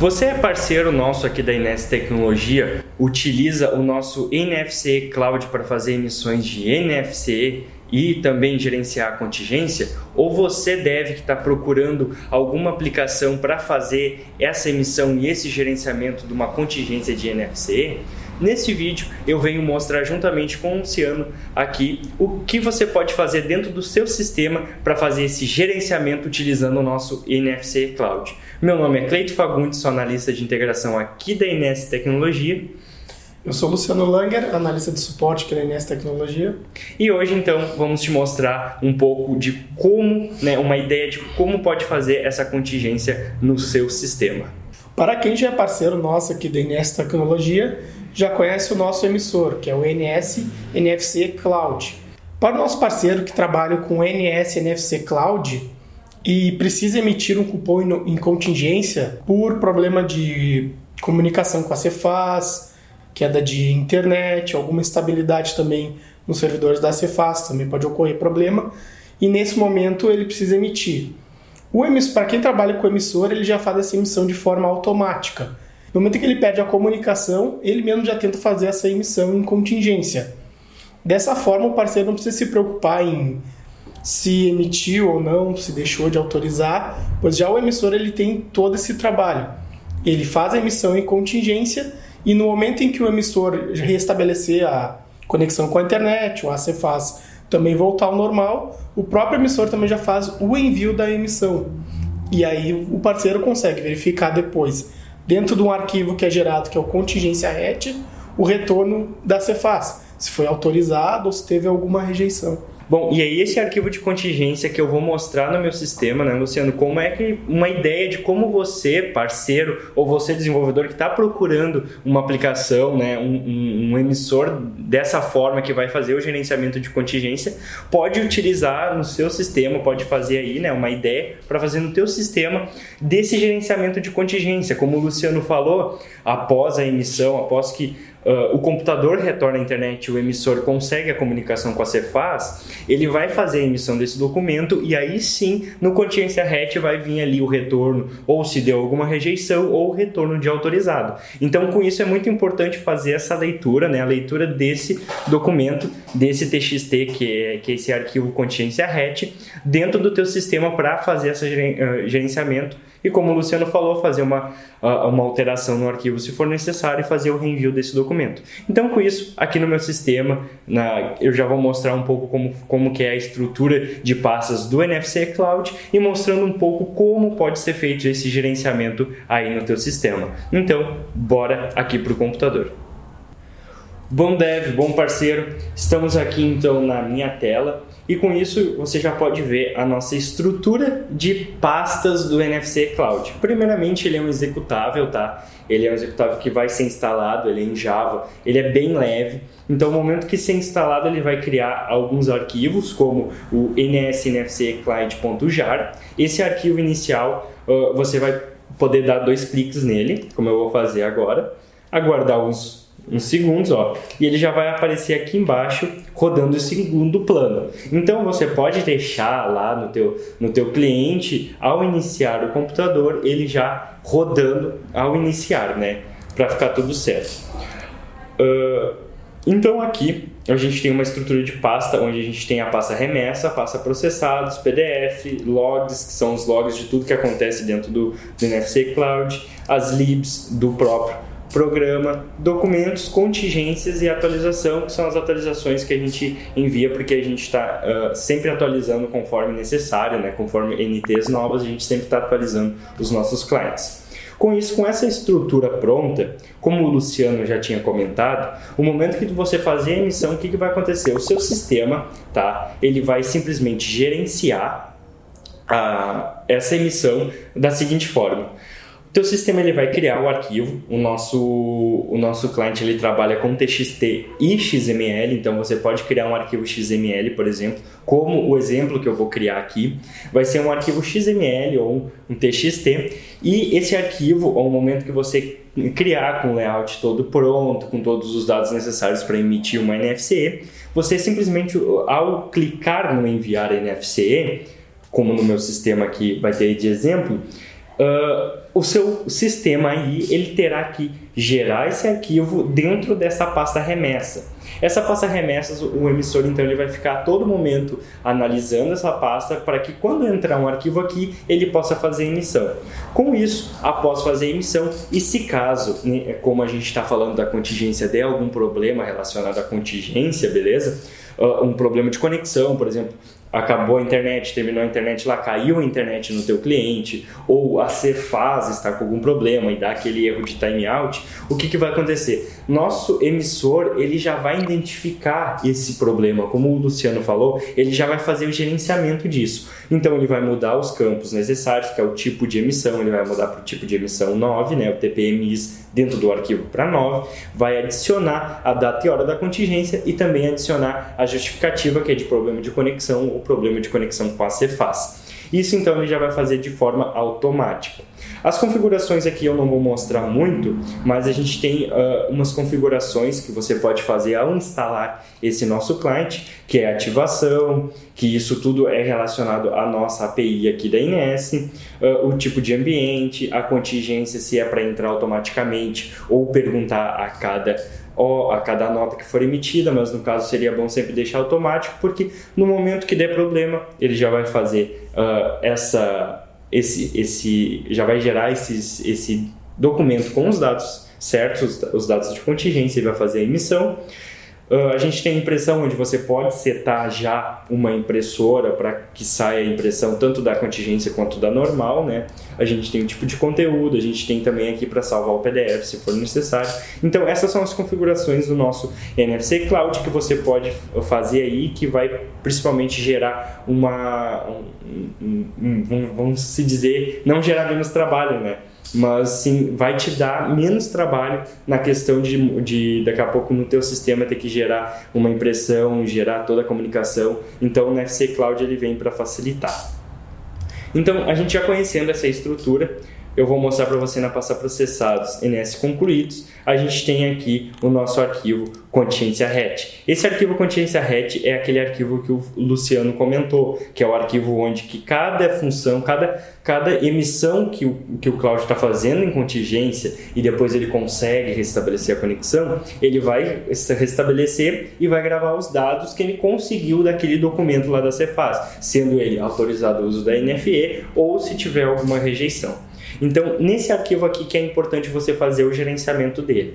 Você é parceiro nosso aqui da Ines Tecnologia, utiliza o nosso NFC Cloud para fazer emissões de NFC e também gerenciar a contingência? Ou você deve estar tá procurando alguma aplicação para fazer essa emissão e esse gerenciamento de uma contingência de NFC? Nesse vídeo eu venho mostrar juntamente com o Luciano aqui o que você pode fazer dentro do seu sistema para fazer esse gerenciamento utilizando o nosso NFC Cloud. Meu nome é Cleito Fagundes, sou analista de integração aqui da INS Tecnologia. Eu sou Luciano Langer, analista de suporte aqui da INS Tecnologia. E hoje então vamos te mostrar um pouco de como, né, uma ideia de como pode fazer essa contingência no seu sistema. Para quem já é parceiro nosso aqui da INS Tecnologia, já conhece o nosso emissor, que é o NS NFC Cloud. Para o nosso parceiro que trabalha com NS NFC Cloud e precisa emitir um cupom em contingência por problema de comunicação com a Cefaz, queda de internet, alguma instabilidade também nos servidores da Cefaz, também pode ocorrer problema, e nesse momento ele precisa emitir. O emissor, para quem trabalha com o emissor, ele já faz essa emissão de forma automática. No momento que ele perde a comunicação, ele mesmo já tenta fazer essa emissão em contingência. Dessa forma, o parceiro não precisa se preocupar em se emitiu ou não, se deixou de autorizar, pois já o emissor ele tem todo esse trabalho. Ele faz a emissão em contingência e no momento em que o emissor restabelecer a conexão com a internet, o ACFAS também voltar ao normal, o próprio emissor também já faz o envio da emissão. E aí o parceiro consegue verificar depois dentro de um arquivo que é gerado, que é o contingência hat, o retorno da Cefaz, se foi autorizado ou se teve alguma rejeição. Bom, e aí esse arquivo de contingência que eu vou mostrar no meu sistema, né, Luciano, como é que uma ideia de como você, parceiro, ou você desenvolvedor que está procurando uma aplicação, né, um, um, um, emissor dessa forma que vai fazer o gerenciamento de contingência, pode utilizar no seu sistema, pode fazer aí, né, uma ideia para fazer no teu sistema desse gerenciamento de contingência, como o Luciano falou, após a emissão, após que uh, o computador retorna à internet, o emissor consegue a comunicação com a Cefaz, ele vai fazer a emissão desse documento e aí sim, no Consciência RET vai vir ali o retorno, ou se deu alguma rejeição, ou retorno de autorizado. Então, com isso é muito importante fazer essa leitura, né, a leitura desse documento, desse TXT, que é, que é esse arquivo Consciência RET, dentro do teu sistema para fazer esse gerenciamento e como o Luciano falou, fazer uma, uma alteração no arquivo se for necessário e fazer o reenvio desse documento. Então, com isso, aqui no meu sistema, na, eu já vou mostrar um pouco como, como que é a estrutura de pastas do NFC Cloud e mostrando um pouco como pode ser feito esse gerenciamento aí no teu sistema. Então, bora aqui para o computador. Bom dev, bom parceiro, estamos aqui então na minha tela e com isso você já pode ver a nossa estrutura de pastas do NFC Cloud. Primeiramente ele é um executável, tá? Ele é um executável que vai ser instalado, ele é em Java, ele é bem leve. Então, no momento que ser instalado, ele vai criar alguns arquivos, como o nsnfcclient.jar. Esse arquivo inicial, você vai poder dar dois cliques nele, como eu vou fazer agora, aguardar uns uns segundos, ó, e ele já vai aparecer aqui embaixo rodando o segundo plano. Então você pode deixar lá no teu, no teu cliente, ao iniciar o computador, ele já rodando ao iniciar, né, para ficar tudo certo. Uh, então aqui a gente tem uma estrutura de pasta onde a gente tem a pasta remessa, a pasta processados, PDF, logs, que são os logs de tudo que acontece dentro do, do NFC Cloud, as libs do próprio programa, documentos, contingências e atualização, que são as atualizações que a gente envia porque a gente está uh, sempre atualizando conforme necessário, né? conforme NTs novas, a gente sempre está atualizando os nossos clientes. Com isso, com essa estrutura pronta, como o Luciano já tinha comentado, o momento que você fazer a emissão, o que, que vai acontecer? O seu sistema, tá? Ele vai simplesmente gerenciar a, essa emissão da seguinte forma teu sistema ele vai criar o arquivo. O nosso, o nosso cliente ele trabalha com TXT e XML, então você pode criar um arquivo XML, por exemplo, como o exemplo que eu vou criar aqui. Vai ser um arquivo XML ou um TXT, e esse arquivo, ao momento que você criar com o layout todo pronto, com todos os dados necessários para emitir uma NFC, você simplesmente, ao clicar no enviar NFC, como no meu sistema aqui vai ter de exemplo, uh, o seu sistema aí ele terá que gerar esse arquivo dentro dessa pasta remessa. Essa pasta remessas, o emissor então ele vai ficar a todo momento analisando essa pasta para que quando entrar um arquivo aqui ele possa fazer emissão. Com isso, após fazer emissão, e se caso, né, como a gente está falando da contingência, der algum problema relacionado à contingência, beleza? Uh, um problema de conexão, por exemplo, acabou a internet, terminou a internet lá, caiu a internet no teu cliente, ou a Cefaz está com algum problema e dá aquele erro de timeout, o que, que vai acontecer? Nosso emissor ele já vai identificar esse problema, como o Luciano falou, ele já vai fazer o gerenciamento disso. Então ele vai mudar os campos necessários, que é o tipo de emissão, ele vai mudar para o tipo de emissão 9, né, o TPMIS dentro do arquivo para 9, vai adicionar a data e hora da contingência e também adicionar a justificativa que é de problema de conexão problema de conexão com a Cefaz. Isso então ele já vai fazer de forma automática. As configurações aqui eu não vou mostrar muito, mas a gente tem uh, umas configurações que você pode fazer ao instalar esse nosso cliente, que é ativação, que isso tudo é relacionado à nossa API aqui da INS, uh, o tipo de ambiente, a contingência se é para entrar automaticamente ou perguntar a cada a cada nota que for emitida, mas no caso seria bom sempre deixar automático, porque no momento que der problema, ele já vai fazer uh, essa, esse, esse, já vai gerar esses, esse documento com os dados certos, os dados de contingência, ele vai fazer a emissão Uh, a gente tem impressão onde você pode setar já uma impressora para que saia a impressão tanto da contingência quanto da normal, né? A gente tem um tipo de conteúdo, a gente tem também aqui para salvar o PDF se for necessário. Então essas são as configurações do nosso NFC Cloud que você pode fazer aí, que vai principalmente gerar uma, um, um, um, vamos se dizer, não gerar menos trabalho, né? Mas sim vai te dar menos trabalho na questão de, de daqui a pouco no teu sistema ter que gerar uma impressão, gerar toda a comunicação. Então o NFC Cloud ele vem para facilitar. Então a gente já conhecendo essa estrutura, eu vou mostrar para você na pasta processados NS concluídos, a gente tem aqui o nosso arquivo consciência hat. Esse arquivo consciência hat é aquele arquivo que o Luciano comentou, que é o arquivo onde que cada função, cada, cada emissão que o, que o Cloud está fazendo em contingência e depois ele consegue restabelecer a conexão, ele vai restabelecer e vai gravar os dados que ele conseguiu daquele documento lá da Cefaz, sendo ele autorizado o uso da NFE ou se tiver alguma rejeição. Então, nesse arquivo aqui que é importante você fazer o gerenciamento dele.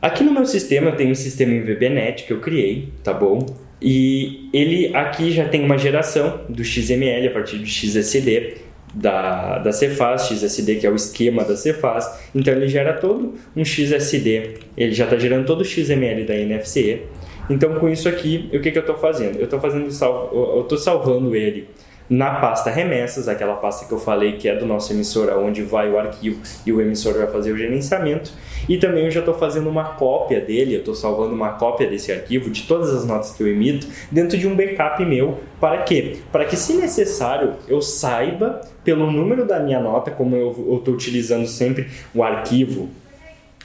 Aqui no meu sistema eu tenho um sistema em VBNet que eu criei, tá bom? E ele aqui já tem uma geração do XML a partir do XSD da, da Cefaz, XSD que é o esquema da Cefaz. Então ele gera todo um XSD, ele já está gerando todo o XML da NFC. Então com isso aqui, o que, que eu estou fazendo? Eu estou fazendo eu estou salvando ele na pasta remessas, aquela pasta que eu falei que é do nosso emissor, onde vai o arquivo e o emissor vai fazer o gerenciamento. E também eu já estou fazendo uma cópia dele, eu estou salvando uma cópia desse arquivo de todas as notas que eu emito dentro de um backup meu. Para quê? Para que, se necessário, eu saiba pelo número da minha nota, como eu estou utilizando sempre o arquivo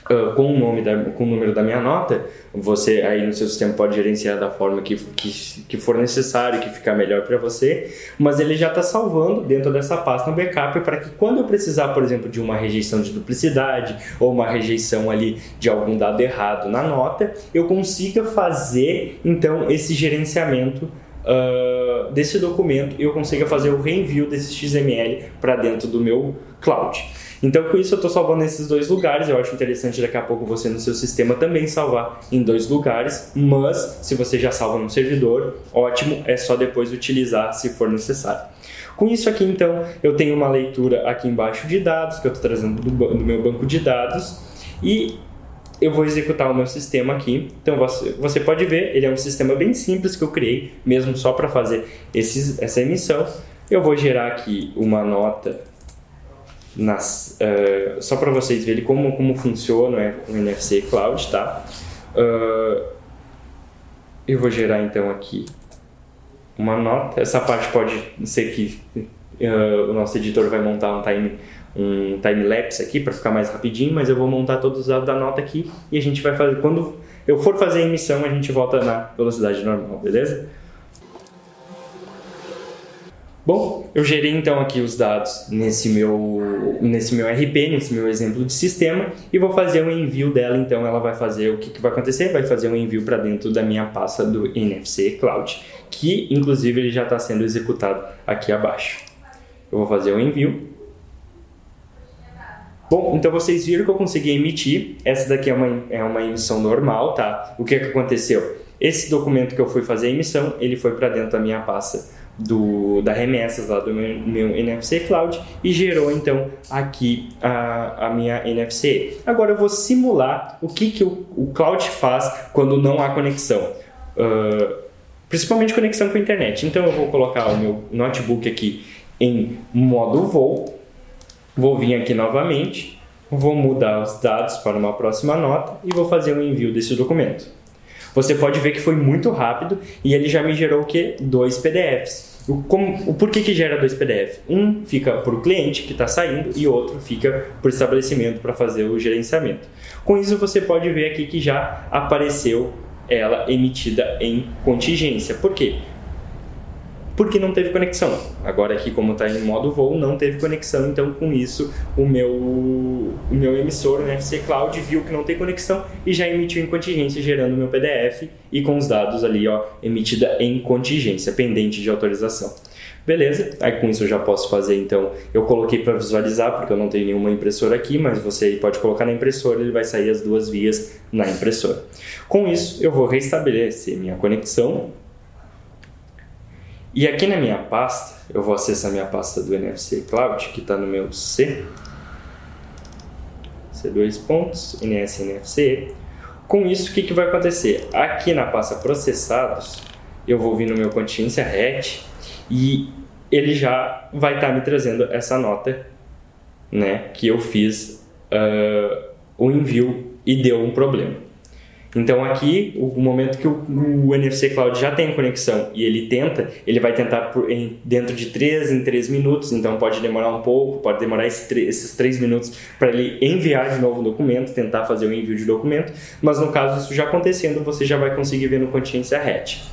Uh, com o nome da, com o número da minha nota, você aí no seu sistema pode gerenciar da forma que, que, que for necessário, que ficar melhor para você, mas ele já está salvando dentro dessa pasta no backup para que quando eu precisar, por exemplo, de uma rejeição de duplicidade ou uma rejeição ali de algum dado errado na nota, eu consiga fazer então esse gerenciamento uh, desse documento eu consiga fazer o reenvio desse XML para dentro do meu cloud. Então, com isso, eu estou salvando nesses dois lugares. Eu acho interessante daqui a pouco você no seu sistema também salvar em dois lugares, mas se você já salva no servidor, ótimo, é só depois utilizar se for necessário. Com isso aqui, então, eu tenho uma leitura aqui embaixo de dados, que eu estou trazendo do, do meu banco de dados, e eu vou executar o meu sistema aqui. Então você, pode ver, ele é um sistema bem simples que eu criei, mesmo só para fazer esses, essa emissão. Eu vou gerar aqui uma nota nas, uh, só para vocês verem como, como funciona o NFC Cloud, tá? Uh, eu vou gerar então aqui uma nota. Essa parte pode ser que uh, o nosso editor vai montar um time um time lapse aqui para ficar mais rapidinho, mas eu vou montar todos os dados da nota aqui e a gente vai fazer quando eu for fazer a emissão a gente volta na velocidade normal, beleza? Bom, eu gerei então aqui os dados nesse meu, nesse meu RP, nesse meu exemplo de sistema, e vou fazer um envio dela. Então, ela vai fazer o que, que vai acontecer? Vai fazer um envio para dentro da minha pasta do NFC Cloud, que inclusive ele já está sendo executado aqui abaixo. Eu vou fazer o um envio. Bom, então vocês viram que eu consegui emitir. Essa daqui é uma, é uma emissão normal, tá? O que, que aconteceu? Esse documento que eu fui fazer a emissão, ele foi para dentro da minha pasta do, da remessas lá do meu, meu, NFC Cloud e gerou então aqui a, a minha NFC. Agora eu vou simular o que, que o, o Cloud faz quando não há conexão. Uh, principalmente conexão com a internet. Então eu vou colocar o meu notebook aqui em modo voo, vou vir aqui novamente, vou mudar os dados para uma próxima nota e vou fazer o um envio desse documento. Você pode ver que foi muito rápido e ele já me gerou o que? Dois PDFs. O, como, o porquê que gera dois PDFs? Um fica para o cliente que está saindo e outro fica para o estabelecimento para fazer o gerenciamento. Com isso você pode ver aqui que já apareceu ela emitida em contingência. Por quê? Porque não teve conexão. Agora aqui, como está em modo voo, não teve conexão, então com isso o meu, o meu emissor, o NFC Cloud, viu que não tem conexão e já emitiu em contingência, gerando o meu PDF e com os dados ali, ó, emitida em contingência, pendente de autorização. Beleza, aí com isso eu já posso fazer, então, eu coloquei para visualizar, porque eu não tenho nenhuma impressora aqui, mas você pode colocar na impressora, ele vai sair as duas vias na impressora. Com isso, eu vou restabelecer minha conexão, e aqui na minha pasta, eu vou acessar minha pasta do NFC Cloud, que está no meu C. C2 pontos, NS NFC. Com isso, o que, que vai acontecer? Aqui na pasta processados, eu vou vir no meu continência RET e ele já vai estar tá me trazendo essa nota né, que eu fiz uh, o envio e deu um problema. Então aqui, o momento que o, o, NFC Cloud já tem conexão e ele tenta, ele vai tentar por, em, dentro de 3 em 3 minutos, então pode demorar um pouco, pode demorar esse, esses 3 minutos para ele enviar de novo o documento, tentar fazer o envio de documento, mas no caso isso já acontecendo, você já vai conseguir ver no Consciência RET.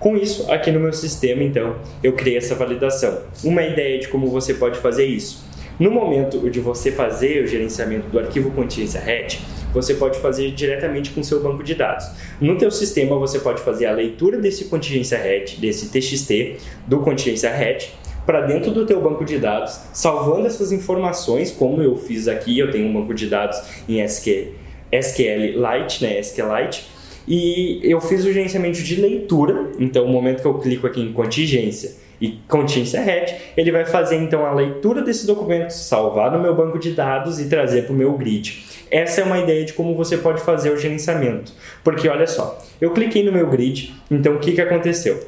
Com isso, aqui no meu sistema, então, eu criei essa validação. Uma ideia de como você pode fazer isso. No momento de você fazer o gerenciamento do arquivo Consciência RET, você pode fazer diretamente com seu banco de dados. No teu sistema, você pode fazer a leitura desse contingência RET, desse TXT do contingência RET, para dentro do teu banco de dados, salvando essas informações, como eu fiz aqui, eu tenho um banco de dados em SQL, SQLite, né, SQLite, e eu fiz o gerenciamento de leitura, então o momento que eu clico aqui em contingência e contingência RET, ele vai fazer então a leitura desse documento, salvar no meu banco de dados e trazer para o meu grid. Essa é uma ideia de como você pode fazer o gerenciamento. Porque olha só, eu cliquei no meu grid, então o que, que aconteceu?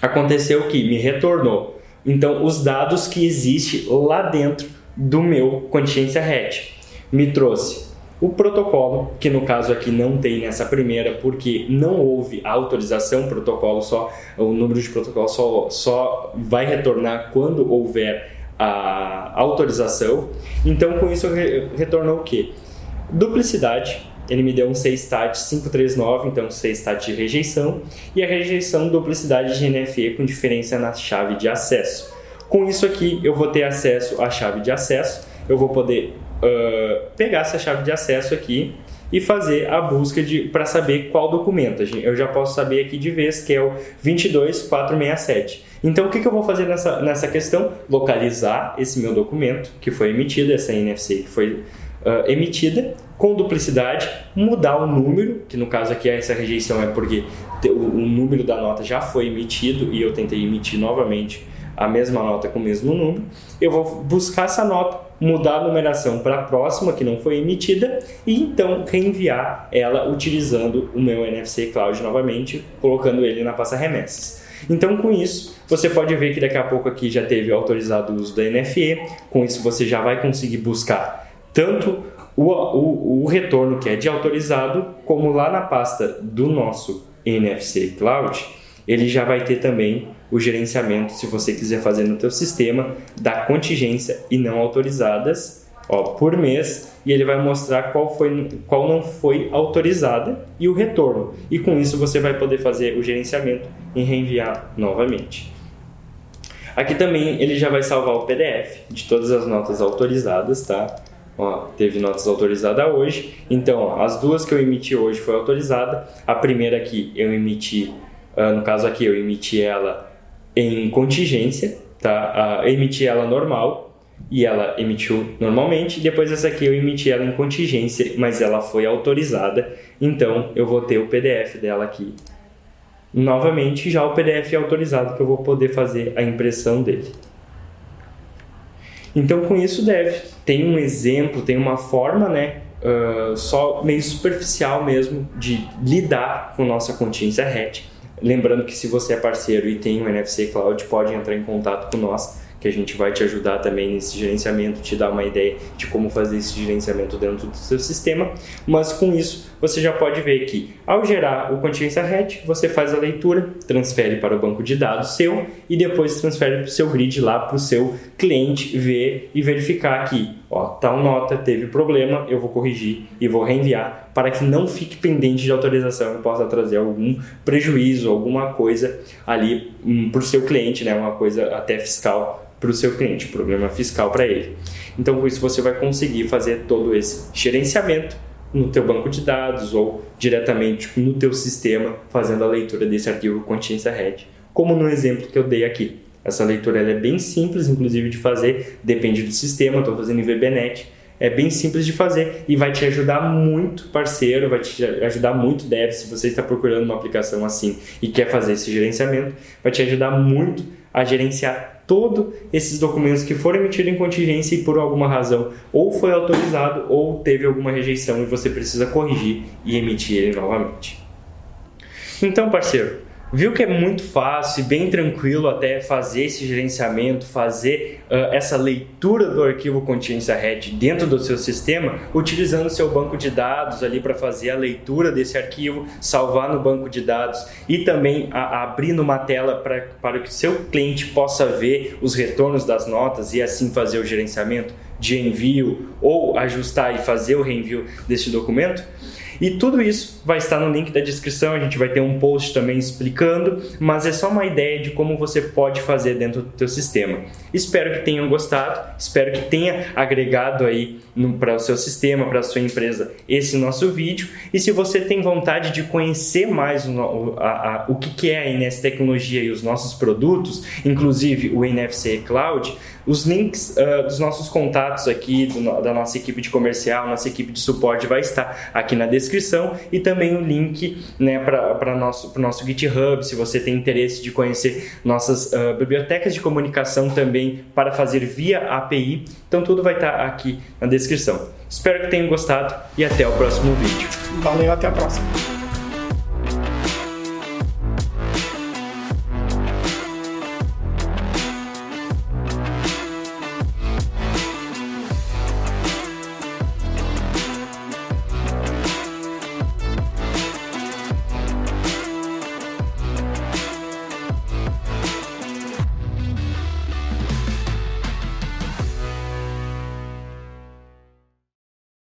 Aconteceu que me retornou então os dados que existe lá dentro do meu consciência RET. Me trouxe o protocolo, que no caso aqui não tem nessa primeira, porque não houve autorização, protocolo só, o número de protocolo só, só vai retornar quando houver a autorização. Então, com isso, retornou o quê? Duplicidade, ele me deu um C-stat 539, então C-stat de rejeição, e a rejeição duplicidade de NFE com diferença na chave de acesso. Com isso aqui, eu vou ter acesso à chave de acesso, eu vou poder uh, pegar essa chave de acesso aqui e fazer a busca para saber qual documento. Eu já posso saber aqui de vez que é o 22467. Então, o que, que eu vou fazer nessa, nessa questão? Localizar esse meu documento que foi emitido, essa NFC que foi uh, emitida com duplicidade, mudar o número, que no caso aqui essa rejeição é porque o, o número da nota já foi emitido e eu tentei emitir novamente a mesma nota com o mesmo número. Eu vou buscar essa nota, mudar a numeração para a próxima que não foi emitida e então reenviar ela utilizando o meu NFC Cloud novamente, colocando ele na pasta remessas. Então, com isso, você pode ver que daqui a pouco aqui já teve autorizado o uso da NFE. Com isso, você já vai conseguir buscar tanto o, o, o retorno que é de autorizado, como lá na pasta do nosso NFC Cloud, ele já vai ter também o gerenciamento, se você quiser fazer no teu sistema, da contingência e não autorizadas ó, por mês e ele vai mostrar qual, foi, qual não foi autorizada e o retorno. E com isso você vai poder fazer o gerenciamento e reenviar novamente. Aqui também ele já vai salvar o PDF de todas as notas autorizadas, tá? Ó, teve notas autorizadas hoje, então ó, as duas que eu emiti hoje foi autorizada. A primeira aqui eu emiti, uh, no caso aqui eu emiti ela em contingência, tá? Uh, emiti ela normal e ela emitiu normalmente. Depois essa aqui eu emiti ela em contingência, mas ela foi autorizada, então eu vou ter o PDF dela aqui novamente já o PDF autorizado que eu vou poder fazer a impressão dele. Então com isso deve tem um exemplo, tem uma forma, né, uh, só meio superficial mesmo de lidar com nossa consciência RET. Lembrando que se você é parceiro e tem um NFC Cloud, pode entrar em contato com nós que a gente vai te ajudar também nesse gerenciamento, te dar uma ideia de como fazer esse gerenciamento dentro do seu sistema. Mas com isso, você já pode ver que ao gerar o Contingência Hat, você faz a leitura, transfere para o banco de dados seu e depois transfere para o seu grid lá para o seu cliente ver e verificar que ó, tal nota teve problema, eu vou corrigir e vou reenviar para que não fique pendente de autorização e possa trazer algum prejuízo, alguma coisa ali um, para o seu cliente, né, uma coisa até fiscal para o seu cliente, problema fiscal para ele. Então, com isso, você vai conseguir fazer todo esse gerenciamento no teu banco de dados ou diretamente no teu sistema, fazendo a leitura desse arquivo Consciência Red, como no exemplo que eu dei aqui. Essa leitura é bem simples, inclusive, de fazer, depende do sistema, estou fazendo em VBNet, é bem simples de fazer e vai te ajudar muito, parceiro, vai te ajudar muito, dev, se você está procurando uma aplicação assim e quer fazer esse gerenciamento, vai te ajudar muito a gerenciar todos esses documentos que foram emitidos em contingência e por alguma razão ou foi autorizado ou teve alguma rejeição e você precisa corrigir e emitir ele novamente. Então, parceiro, viu que é muito fácil e bem tranquilo até fazer esse gerenciamento, fazer uh, essa leitura do arquivo Consciência Red dentro do seu sistema, utilizando o seu banco de dados ali para fazer a leitura desse arquivo, salvar no banco de dados e também a, abrir numa tela para que o seu cliente possa ver os retornos das notas e assim fazer o gerenciamento de envio ou ajustar e fazer o reenvio desse documento. E tudo isso vai estar no link da descrição, a gente vai ter um post também explicando, mas é só uma ideia de como você pode fazer dentro do teu sistema. Espero que tenham gostado, espero que tenha agregado aí para o seu sistema, para a sua empresa esse nosso vídeo. E se você tem vontade de conhecer mais o, a, a, o que, que é a INS Tecnologia e os nossos produtos, inclusive o NFC Cloud, os links uh, dos nossos contatos aqui, do, da nossa equipe de comercial, nossa equipe de suporte vai estar aqui na descrição e também o link né, para o nosso, nosso GitHub, se você tem interesse de conhecer nossas uh, bibliotecas de comunicação também para fazer via API. Então tudo vai estar aqui na descrição. Espero que tenham gostado e até o próximo vídeo. Valeu, até a próxima.